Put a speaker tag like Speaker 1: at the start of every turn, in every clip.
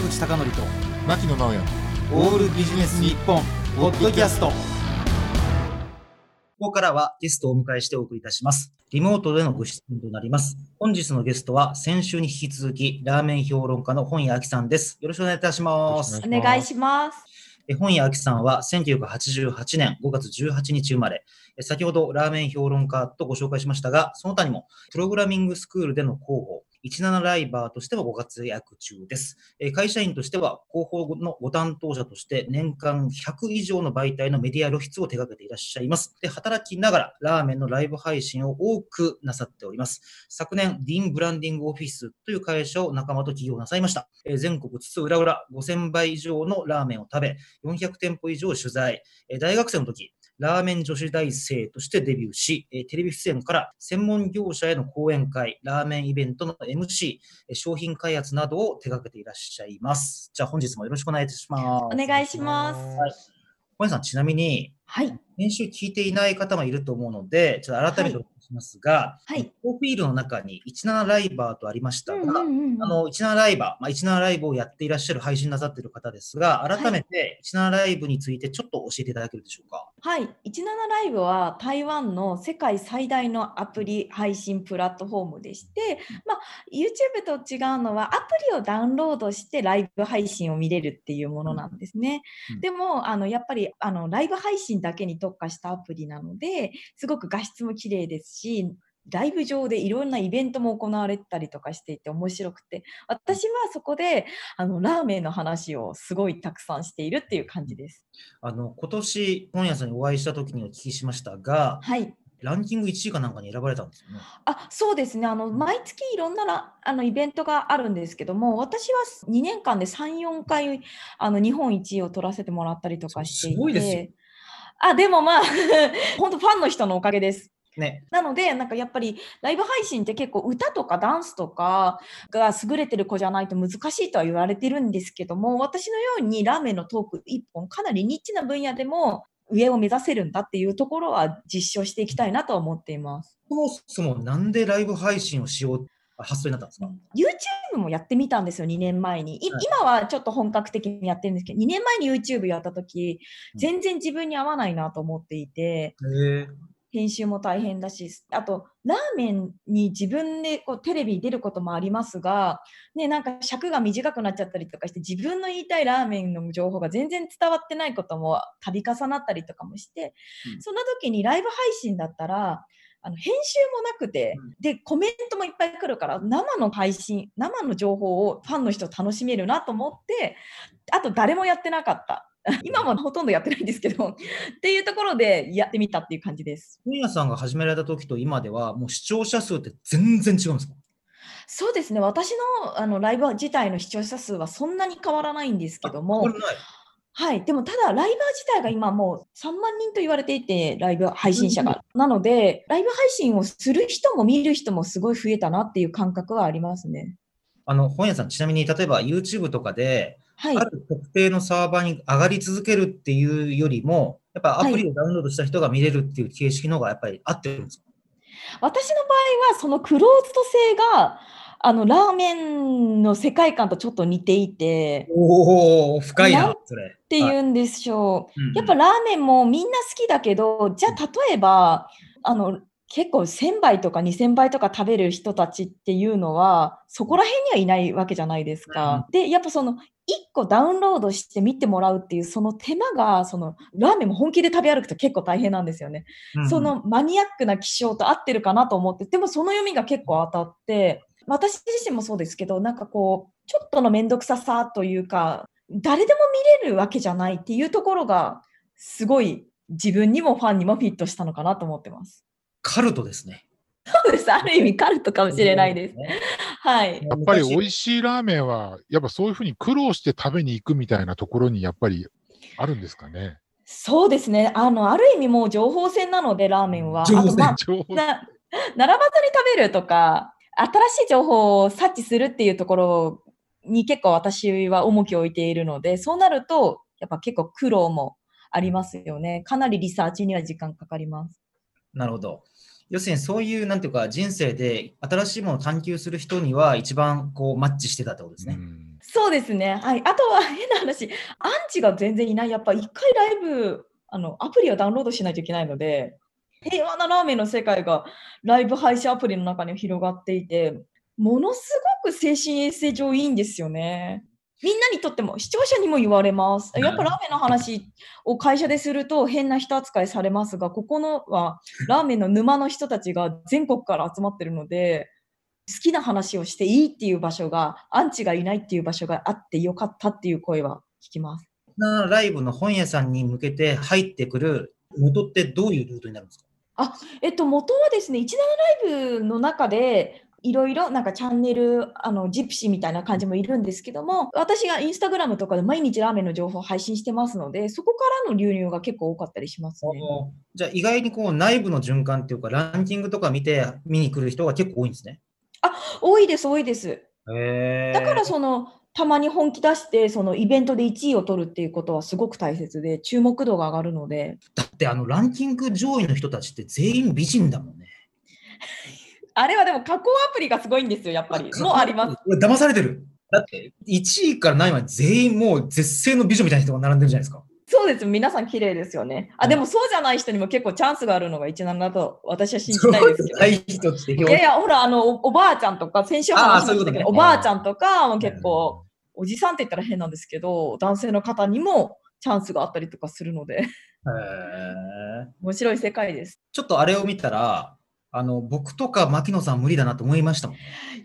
Speaker 1: 坂口孝則と
Speaker 2: 牧野直哉
Speaker 1: オールビジネス日本ポッドキャスト
Speaker 3: ここからはゲストをお迎えしてお送りいたします。リモートでのご出演となります。本日のゲストは先週に引き続き、ラーメン評論家の本屋明さんです。よろしくお願いいたします。
Speaker 2: お
Speaker 4: お願いします。
Speaker 3: え本屋明さんは1988年5月18日生まれ、え先ほどラーメン評論家とご紹介しましたが、その他にもプログラミングスクールでの広報、17ライバーとしてもご活躍中です。え会社員としては広報のご担当者として年間100以上の媒体のメディア露出を手掛けていらっしゃいます。で、働きながらラーメンのライブ配信を多くなさっております。昨年、ディーンブランディングオフィスという会社を仲間と起業なさいました。え全国津々浦々5000杯以上のラーメンを食べ、400店舗以上取材。え大学生の時、ラーメン女子大生としてデビューし、えーテレビ出演から専門業者への講演会、ラーメンイベントの MC、えー商品開発などを手掛けていらっしゃいます。じゃあ本日もよろしくお願いします。
Speaker 4: お願いします。
Speaker 3: はい。本屋さん、ちなみに、
Speaker 4: はい。
Speaker 3: 編集聞いていない方もいると思うので、ちょっと改めてお聞きしますが、
Speaker 4: はい
Speaker 3: プロフィールの中に17ライバーとありましたが、
Speaker 4: うんうんうん
Speaker 3: あの、17ライバー、まあ、17ライブをやっていらっしゃる配信なさっている方ですが、改めて17ライブについてちょっと教えていただけるでしょうか？
Speaker 4: はい。17ライブは台湾の世界最大のアプリ配信プラットフォームでして、まあ、YouTube と違うのはアプリをダウンロードしてライブ配信を見れるっていうものなんですね。
Speaker 3: うん
Speaker 4: でも、あの、やっぱり、あの、ライブ配信だけに特化したアプリなので、すごく画質も綺麗ですし、ライブ上でいろんなイベントも行われたりとかしていて面白くて、私はそこで、あの、ラーメンの話をすごいたくさんしているっていう感じです。
Speaker 3: あの、今年、本屋さんにお会いした時にお聞きしましたが、
Speaker 4: はい。
Speaker 3: ランキング1位かなんかに選ばれたんですよね。
Speaker 4: あそうですねあの毎月いろんならあのイベントがあるんですけども私は2年間で34回あの日本一位を取らせてもらったりとかしていて
Speaker 3: すごいですよ
Speaker 4: あでもまあ 本当ファンの人のおかげです。
Speaker 3: ね。
Speaker 4: なのでなんかやっぱりライブ配信って結構歌とかダンスとかが優れてる子じゃないと難しいとは言われてるんですけども私のようにラーメンのトーク1本かなりニッチな分野でも上を目指せるんだっていうところは実証していきたいなとは思っています。
Speaker 3: そもそもなんでライブ配信をしよう、あ発想になったんですか、
Speaker 4: YouTube もやってみたんですよ、2年前に。い
Speaker 3: はい
Speaker 4: 今はちょっと本格的にやってるんですけど、2年前に YouTube やった時
Speaker 3: うん
Speaker 4: 全然自分に合わないなと思っていて、
Speaker 3: へえ
Speaker 4: 編集も大変だし、あと、ラーメンに自分でこうテレビに出ることもありますが、ね、なんか尺が短くなっちゃったりとかして、自分の言いたいラーメンの情報が全然伝わってないことも度重なったりとかもして、
Speaker 3: うん
Speaker 4: そんな時にライブ配信だったら、あの編集もなくて、
Speaker 3: うん
Speaker 4: で、コメントもいっぱい来るから、生の配信、生の情報をファンの人楽しめるなと思って、あと誰もやってなかった。今もほとんどやってないんですけど、っていうところでやってみたっていう感じです。
Speaker 3: 本屋さんが始められた時と今では、もう視聴者数って全然違うんですか？
Speaker 4: そうですね、私のあのライブ自体の視聴者数はそんなに変わらないんですけども
Speaker 3: これ、ない。
Speaker 4: はい、でもただ、ライバー自体が今もう3万人と言われていて、ライブ配信者が。なので、ライブ配信をする人も見る人もすごい増えたなっていう感覚はありますね。
Speaker 3: あの、本屋さん、ちなみに、例えば YouTube とかで、
Speaker 4: はい
Speaker 3: あ。る特定のサーバーに上がり続けるっていうよりも、やっぱアプリをダウンロードした人が見れるっていう形式の方がやっぱり合ってるんですか？
Speaker 4: 私の場合は、そのクローズド性が、あの、ラーメンの世界観とちょっと似ていて、
Speaker 3: おお、深い
Speaker 4: な
Speaker 3: それ。
Speaker 4: ってい
Speaker 3: は
Speaker 4: うんでしょう。
Speaker 3: うん
Speaker 4: やっぱラーメンもみんな好きだけど、じゃあ例えば、あの、結構1000倍とか2000倍とか食べる人たちっていうのは、そこら辺にはいないわけじゃないですか。で、やっぱその、1個ダウンロードして見てもらうっていう、その手間が、その、ラーメンも本気で食べ歩くと結構大変なんですよね。
Speaker 3: うん
Speaker 4: そのマニアックな気象と合ってるかなと思って、でもその読みが結構当たって、私自身もそうですけど、なんかこう、ちょっとの面倒くささというか、誰でも見れるわけじゃないっていうところが、すごい自分にもファンにもフィットしたのかなと思ってます。
Speaker 3: カルトですね。
Speaker 4: そうです。ある意味カルトかもしれないです。
Speaker 3: ね。
Speaker 4: はい。
Speaker 2: やっぱり美味しいラーメンは、やっぱそういうふうに苦労して食べに行くみたいなところにやっぱりあるんですかね？
Speaker 4: そうですね。あの、ある意味もう情報戦なので、ラーメンは。あ
Speaker 3: 情報戦
Speaker 4: とまあ
Speaker 2: 情報
Speaker 4: な並ばずに食べるとか、新しい情報を察知するっていうところに結構私は重きを置いているので、そうなると、やっぱ結構苦労もありますよね。かなりリサーチには時間かかります。
Speaker 3: なるほど。要するにそういう、なんていうか、人生で新しいものを探求する人には一番こうマッチしてたってことですね。
Speaker 2: うん
Speaker 4: そうですね。はい。あとは変な話、アンチが全然いない。やっぱ一回ライブ、あの、アプリをダウンロードしないといけないので、平和なラーメンの世界がライブ配信アプリの中に広がっていて、ものすごく精神衛生上いいんですよね。みんなにとっても、視聴者にも言われます。やっぱラーメンの話を会社ですると変な人扱いされますが、ここのはラーメンの沼の人たちが全国から集まってるので、好きな話をしていいっていう場所が、アンチがいないっていう場所があってよかったっていう声は聞きます。
Speaker 3: なライブの本屋さんに向けて入ってくる元ってどういうルートになるんですか？
Speaker 4: えっと、元はですね、17ライブの中で、いろいろなんかチャンネル、あの、ジプシーみたいな感じもいるんですけども、私がインスタグラムとかで毎日ラーメンの情報を配信してますので、そこからの流入が結構多かったりしますね。
Speaker 3: じゃあ意外にこう内部の循環っていうかランキングとか見て見に来る人が結構多いんですね。
Speaker 4: 多いです、多いです。
Speaker 3: へ
Speaker 4: だからその、たまに本気出して、そのイベントで1位を取るっていうことはすごく大切で、注目度が上がるので、
Speaker 3: だってあのランキング上位の人たちって全員美人だもんね。
Speaker 4: あれはでも加工アプリがすごいんですよ、やっぱり。もうあります。
Speaker 3: す。騙されてる。だって1位から何位まで全員もう絶世の美女みたいな人が並んでるじゃないですか。
Speaker 4: そうです。皆さん綺麗ですよね。あ、でもそうじゃない人にも結構チャンスがあるのが17だと私は信じたいですけど。
Speaker 3: 大人って
Speaker 4: いやいや、ほら、あの、おおばあちゃんとか、先週話しましたけど、
Speaker 3: ね
Speaker 4: おばあちゃんとかも結構、おじさんって言ったら変なんですけど、男性の方にもチャンスがあったりとかするので、
Speaker 3: へー
Speaker 4: 面白い世界です。
Speaker 3: ちょっとあれを見たら、あの僕とか牧野さん無理だなと思いましたもん。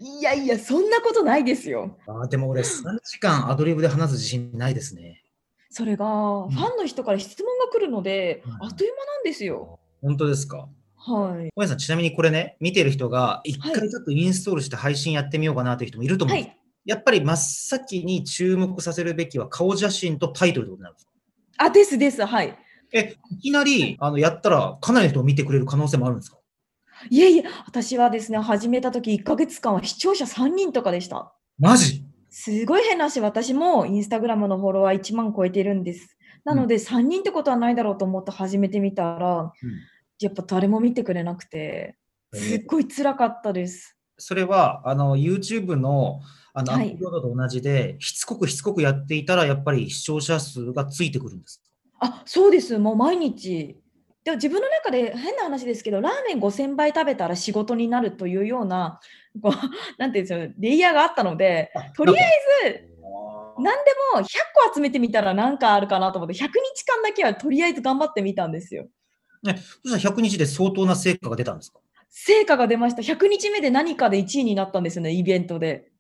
Speaker 4: いやいや、そんなことないですよ。
Speaker 3: あーでも俺3時間アドリブで話す自信ないですね。
Speaker 4: それが、ファンの人から質問が来るので、
Speaker 3: うん
Speaker 4: あっという間なんですよ。
Speaker 3: 本当ですか？
Speaker 4: はい。
Speaker 3: 小宮さん、ちなみにこれね、見てる人が一
Speaker 4: はい
Speaker 3: 回ちょっとインストールして配信やってみようかなという人もいると思うんです。
Speaker 4: はい。
Speaker 3: やっぱり真っ先に注目させるべきは顔写真とタイトルってことになるんですか
Speaker 4: あ、ですです。はい。
Speaker 3: え、いきなりあのやったらかなりの人が見てくれる可能性もあるんですか？
Speaker 4: いえいえ、私はですね、始めた時1ヶ月間は視聴者3人とかでした。
Speaker 3: マジ？
Speaker 4: すごい変なし、私もインスタグラムのフォロワー1万超えてるんです。なので、3人ってことはないだろうと思って始めてみたら、やっぱ誰も見てくれなくて、すっごい辛かったです。
Speaker 3: それはあの YouTube のあのア
Speaker 4: はい
Speaker 3: ップロードと同じで、しつこくしつこくやっていたら、やっぱり視聴者数がついてくるんです。
Speaker 4: あ、そうです。もう毎日。でも自分の中で変な話ですけど、ラーメン5000杯食べたら仕事になるというような、こう なんていうんですよ、レイヤーがあったので、とりあえず、何でも100個集めてみたら何かあるかなと思って、100日間だけはとりあえず頑張ってみたんですよ。
Speaker 3: そしたら100日で相当な成果が出たんですか？
Speaker 4: 成果が出ました。100日目で何かで1位になったんですよね、イベントで。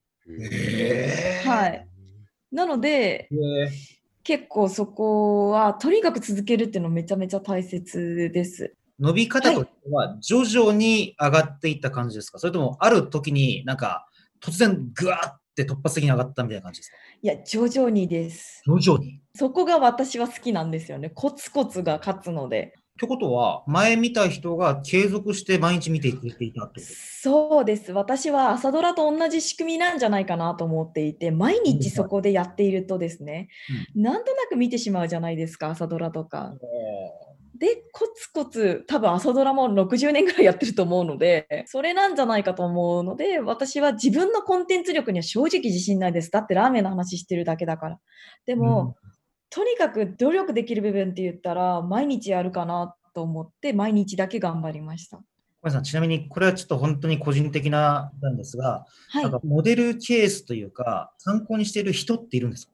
Speaker 4: はい。なので、結構そこは、とにかく続けるっていうのめちゃめちゃ大切です。
Speaker 3: 伸び方としては徐々に上がっていった感じですか、それともある時になんか突然ぐわーって突発的に上がったみたいな感じですか？
Speaker 4: いや、徐々にです。
Speaker 3: 徐々に。
Speaker 4: そこが私は好きなんですよね。コツコツが勝つので。
Speaker 3: ってことは、前見た人が継続して毎日見てくれていたってこと？
Speaker 4: そうです。私は朝ドラと同じ仕組みなんじゃないかなと思っていて、毎日そこでやっているとですね、なんとなく見てしまうじゃないですか、朝ドラとか。で、コツコツ、多分朝ドラも60年ぐらいやってると思うので、それなんじゃないかと思うので、私は自分のコンテンツ力には正直自信ないです。だってラーメンの話してるだけだから。でも、とにかく努力できる部分って言ったら、毎日やるかなと思って、毎日だけ頑張りました。
Speaker 3: 小林さん、ちなみにこれはちょっと本当に個人的ななんですが、
Speaker 4: はい
Speaker 3: なん。かモデルケースというか、参考にしている人っているんですか？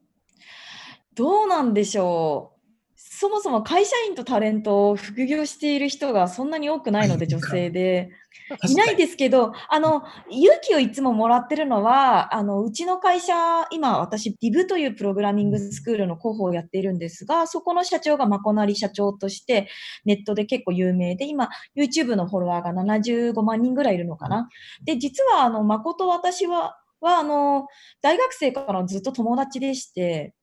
Speaker 4: どうなんでしょう。そもそも会社員とタレントを副業している人がそんなに多くないので、女性で。いないですけど、あの、勇気をいつももらってるのは、あの、うちの会社、今私、ディブというプログラミングスクールの広報をやっているんですが、そこの社長がまこなり社長として、ネットで結構有名で、今、YouTube のフォロワーが75万人ぐらいいるのかな。で、実は、あの、誠私は、は、あの、大学生からずっと友達でして、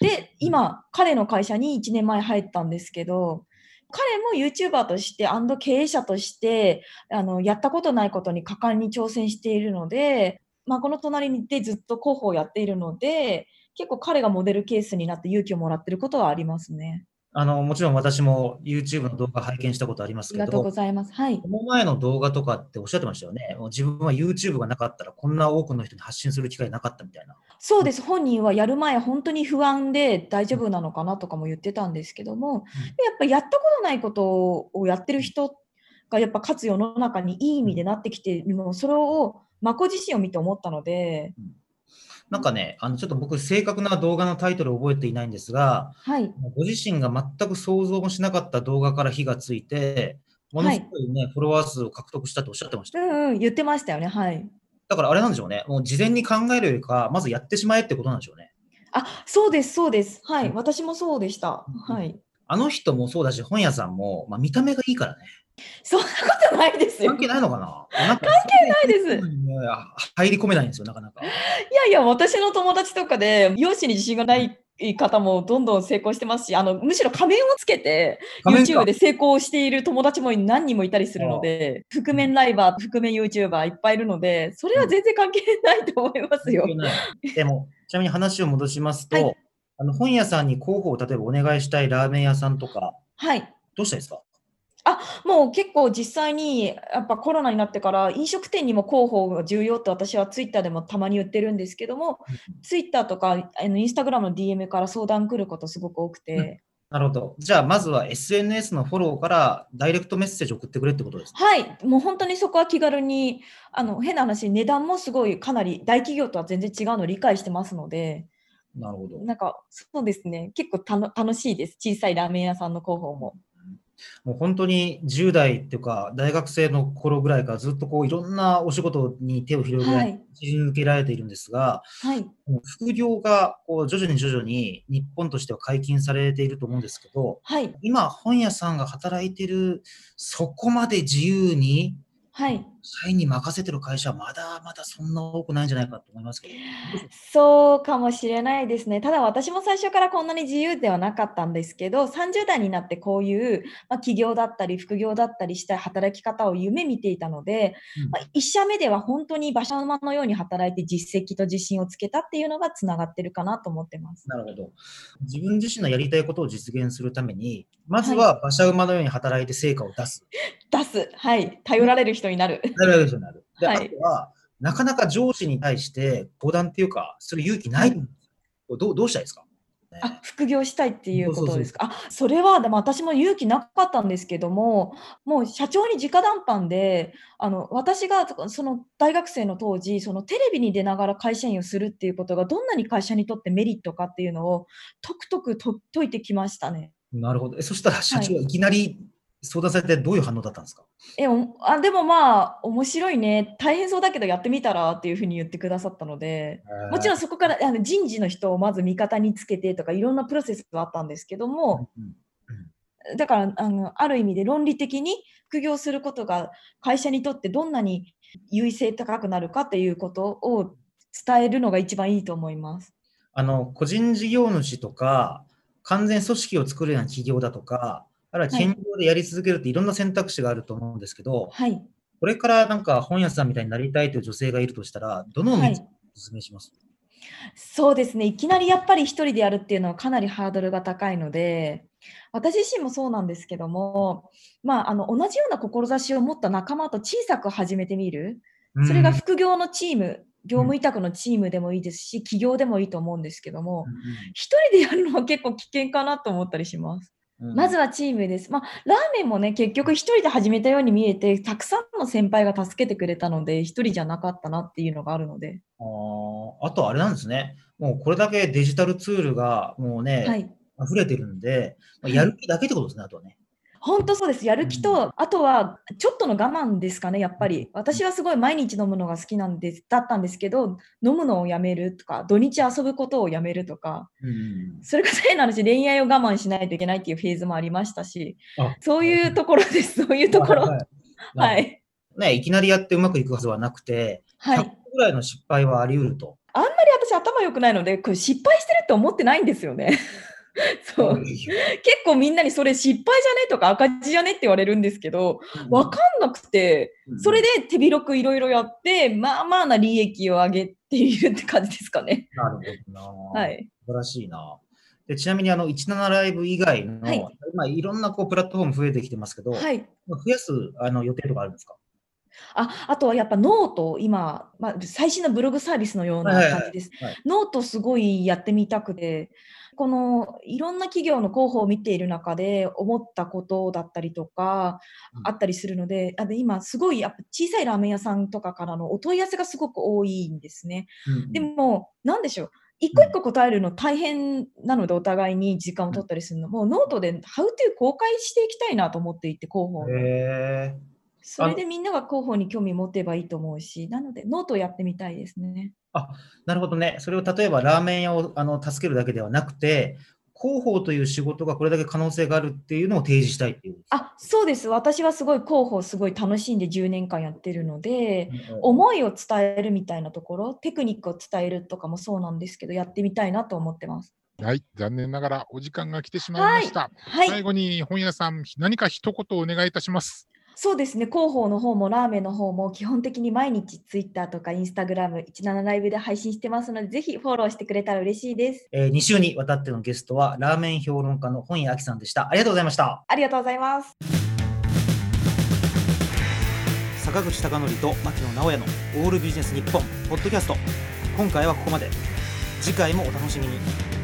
Speaker 4: で、今、彼の会社に1年前入ったんですけど、彼も YouTuber として、アンド経営者として、あの、やったことないことに果敢に挑戦しているので、まあ、この隣にいてずっと広報をやっているので、結構彼がモデルケースになって勇気をもらってることはありますね。
Speaker 3: あの、もちろん私も YouTube の動画拝見したことありますけ
Speaker 4: ありがとうご
Speaker 3: ど、
Speaker 4: ざいます。はい
Speaker 3: こ。の前の動画とかっておっしゃってましたよね。もう自分は YouTube がなかったらこんな多くの人に発信する機会なかったみたいな。
Speaker 4: そうです。本人はやる前、本当に不安で大丈夫なのかなとかも言ってたんですけども、やっぱやったことないことをやってる人がやっぱかつ世の中にいい意味でなってきてるのを、それをまこ自身を見て思ったので、
Speaker 3: なんかね、あの、ちょっと僕正確な動画のタイトルを覚えていないんですが、
Speaker 4: はい。
Speaker 3: ご自身が全く想像もしなかった動画から火がついて、ものすごいね、フォロワー数を獲得したとおっしゃってました。
Speaker 4: うんうん、言ってましたよね。はい。
Speaker 3: だからあれなんでしょうね。もう事前に考えるよりか、まずやってしまえってことなんでしょうね。
Speaker 4: あ、そうです、そうです。はい。
Speaker 3: うん
Speaker 4: 私もそうでした。
Speaker 3: うん
Speaker 4: はい。
Speaker 3: あの人もそうだし、本屋さんも、まあ、見た目がいいからね。
Speaker 4: そんなことないですよ。
Speaker 3: 関係ないのかな？関係
Speaker 4: ないです
Speaker 3: 入り込めないんですよ、なかなか。
Speaker 4: いやいや、私の友達とかで、容姿に自信がない方もどんどん成功してますし、あのむしろ仮面をつけて、YouTube で成功している友達も何人もいたりするので、覆面ライバー、覆面 YouTuber いっぱいいるので、それは全然関係ないと思いますよ
Speaker 3: 関。係ないでも、ちなみに話を戻しますと、
Speaker 4: はい
Speaker 3: あの本屋さんに広報を例えばお願いしたいラーメン屋さんとか、
Speaker 4: はい。
Speaker 3: どうしたらいいですか？
Speaker 4: もう結構実際にやっぱコロナになってから飲食店にも広報が重要って私はツイッターでもたまに言ってるんですけども、ツイッターとかあのインスタグラムの DM から相談来ることすごく多くて、
Speaker 3: なるほど。じゃあ、まずは SNS のフォローからダイレクトメッセージ送ってくれってことですね。
Speaker 4: はい、もう本当にそこは気軽に、あの変な話、値段もすごいかなり大企業とは全然違うのを理解してますので、
Speaker 3: なるほど。
Speaker 4: なんかそうですね、結構たの楽しいです、小さいラーメン屋さんの広報も。
Speaker 3: もう本当に10代っていうか、大学生の頃ぐらいからずっとこういろんなお仕事に手を広げられ、けられているんですが、
Speaker 4: はい、
Speaker 3: 副業がこう徐々に徐々に日本としては解禁されていると思うんですけど、
Speaker 4: はい、
Speaker 3: 今、本屋さんが働いている、そこまで自由に
Speaker 4: はい。
Speaker 3: 社員に任せてる会社はまだまだそんな多くないんじゃないかと思いますけど。
Speaker 4: そうかもしれないですね。ただ私も最初からこんなに自由ではなかったんですけど、30代になってこういう、まあ、起業だったり副業だったりした働き方を夢見ていたので、
Speaker 3: うん
Speaker 4: まあ、1社目では本当に馬車馬のように働いて実績と自信をつけたっていうのがつながってるかなと思ってます。
Speaker 3: なるほど。自分自身のやりたいことを実現するために、まずは馬車馬のように働いて成果を出す。
Speaker 4: 出す。はい。頼られる人になる。
Speaker 3: なる人になる。で、
Speaker 4: はい
Speaker 3: あとは、なかなか上司に対して相談っていうか、する勇気ないんですよ。どうどうしたらいいですか、ね
Speaker 4: あ、副業したいっていうことですか？あ、それはでも私も勇気なかったんですけども、もう社長に直談判で、あの私がその大学生の当時、そのテレビに出ながら会社員をするっていうことがどんなに会社にとってメリットかっていうのをとくとくと解いてきましたね。
Speaker 3: なるほど。えそしたら社長はいきなり相談されてどういう反応だったんですか、
Speaker 4: えおあでもまあ面白いね。大変そうだけどやってみたらっていうふうに言ってくださったのでもちろ
Speaker 3: ん、
Speaker 4: んそこからあの人事の人をまず味方につけてとかいろんなプロセスがあったんですけども、
Speaker 3: うん。
Speaker 4: だからあのある意味で論理的に副業することが会社にとってどんなに優位性高くなるかっていうことを伝えるのが一番いいと思います。
Speaker 3: あの個人事業主とか、完全組織を作るような企業だとか、あるい。は兼業でやり続けるっていろんな選択肢があると思うんですけど、
Speaker 4: はい、
Speaker 3: これからなんか本屋さんみたいになりたいという女性がいるとしたら、どの道をお
Speaker 4: はい、
Speaker 3: 勧めします、
Speaker 4: そうですね。いきなりやっぱり一人でやるっていうのはかなりハードルが高いので私自身もそうなんですけども、まあ、あの同じような志を持った仲間と小さく始めてみる。それが
Speaker 3: うん
Speaker 4: 副業のチーム業務委託のチームでもいいですし起業でもいいと思うんですけども一人でやるのは結構危険かなと思ったりします。
Speaker 3: うん
Speaker 4: まずはチームです。まあ、ラーメンもね、結局一人で始めたように見えて、たくさんの先輩が助けてくれたので、一人じゃなかったなっていうのがあるので。
Speaker 3: あーあとあれなんですね。もうこれだけデジタルツールがもうね、
Speaker 4: はい。
Speaker 3: 溢れてるんで、まやる気だけってことですね、あとはね。
Speaker 4: 本当そうです。やる気と、あとはちょっとの我慢ですかね、やっぱり。私はすごい毎日飲むのが好きなんですだったんですけど、飲むのをやめるとか、土日遊ぶことをやめるとか、
Speaker 3: うん
Speaker 4: それこそ変な話、恋愛を我慢しないといけないっていうフェーズもありましたし、
Speaker 3: あ
Speaker 4: そういうところです。そういうところ。
Speaker 3: は
Speaker 4: はい い。
Speaker 3: ね、いきなりやってうまくいくはずはなくて、
Speaker 4: はい。
Speaker 3: 100個ぐらいの失敗はあり得ると。
Speaker 4: あんまり私頭良くないので、これ失敗してるって思ってないんですよね。そう。結構みんなにそれ失敗じゃねとか赤字じゃねって言われるんですけど、わかんなくて、それで手広くいろいろやって、まあまあな利益を上げているって感じですかね。
Speaker 3: なるほどな。
Speaker 4: はい。
Speaker 3: 素晴らしいな。でちなみにあの17ライブ以外の、
Speaker 4: はい
Speaker 3: まあ、いろんなこうプラットフォーム増えてきてますけど、
Speaker 4: はい。
Speaker 3: 増やすあの予定とかあるんですか？
Speaker 4: ああとはやっぱ note、今、まあ、最新のブログサービスのような感じです。
Speaker 3: はい
Speaker 4: ノートすごいやってみたくて、このいろんな企業の広報を見ている中で思ったことだったりとか
Speaker 3: うん
Speaker 4: あったりするので、あで今すごいやっぱ小さいラーメン屋さんとかからのお問い合わせがすごく多いんですね。
Speaker 3: うん
Speaker 4: でも、なんでしょう。一個一個答えるの大変なので、お互いに時間を取ったりするのも、ノートで How to 公開していきたいなと思っていて、広報それでみんなが広報に興味持てばいいと思うし、なのでノートをやってみたいですね。
Speaker 3: なるほどね。それを例えばラーメン屋をあの助けるだけではなくて、広報という仕事がこれだけ可能性があるっていうのを提示したいっていう。
Speaker 4: あ、そうです。私はすごい広報すごい楽しんで10年間やってるので、
Speaker 3: うん
Speaker 4: 思いを伝えるみたいなところ、テクニックを伝えるとかもそうなんですけど、やってみたいなと思ってます。
Speaker 2: はい、残念ながらお時間が来てしまいました。
Speaker 4: はい。
Speaker 2: 最後に本屋さん、何か一言お願いいたします。
Speaker 4: そうですね、広報の方もラーメンの方も基本的に毎日ツイッターとかインスタグラム、17ライブで配信してますので、ぜひフォローしてくれたら嬉しいです。
Speaker 3: えー、2週にわたってのゲストは、ラーメン評論家の本屋明さんでした。ありがとうございました。
Speaker 4: ありがとうございます。
Speaker 1: 坂口孝則と牧野直哉のオールビジネス日本ポッドキャスト今回はここまで次回もお楽しみに